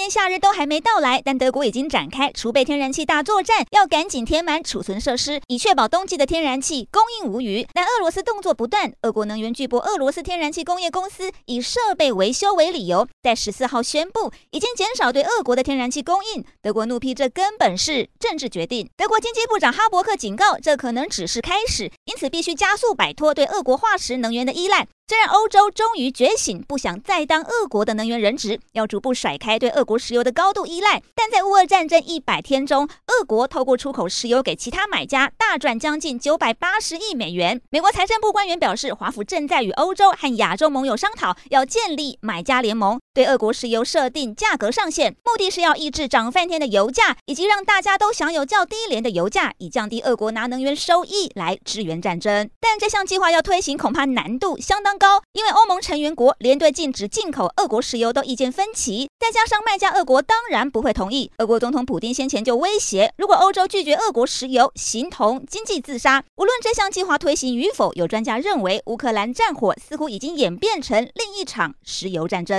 虽然炎炎夏日都还没到来，但德国已经展开储备天然气大作战，要赶紧填满储存设施，以确保冬季的天然气供应无虞。但俄罗斯动作不断，俄国能源巨擘俄罗斯天然气工业公司以设备维修为理由，在十四号宣布已经减少对俄国的天然气供应。德国怒批这根本是政治决定。德国经济部长哈伯克警告，这可能只是开始，因此必须加速摆脱对俄国化石能源的依赖。虽然欧洲终于觉醒，不想再当俄国的能源人质，要逐步甩开对俄国石油的高度依赖，但在乌俄战争一百天中，俄国透过出口石油给其他买家，大赚将近九百八十亿美元。美国财政部官员表示，华府正在与欧洲和亚洲盟友商讨，要建立买家联盟，对俄国石油设定价格上限，目的是要抑制涨翻天的油价，以及让大家都享有较低廉的油价，以降低俄国拿能源收益来支援战争。但这项计划要推行，恐怕难度相当高，因为欧盟成员国连对禁止进口俄国石油都意见分歧，再加上卖家俄国当然不会同意。俄国总统普丁先前就威胁，如果欧洲拒绝俄国石油，形同经济自杀。无论这项计划推行与否，有专家认为，乌克兰战火似乎已经演变成另一场石油战争。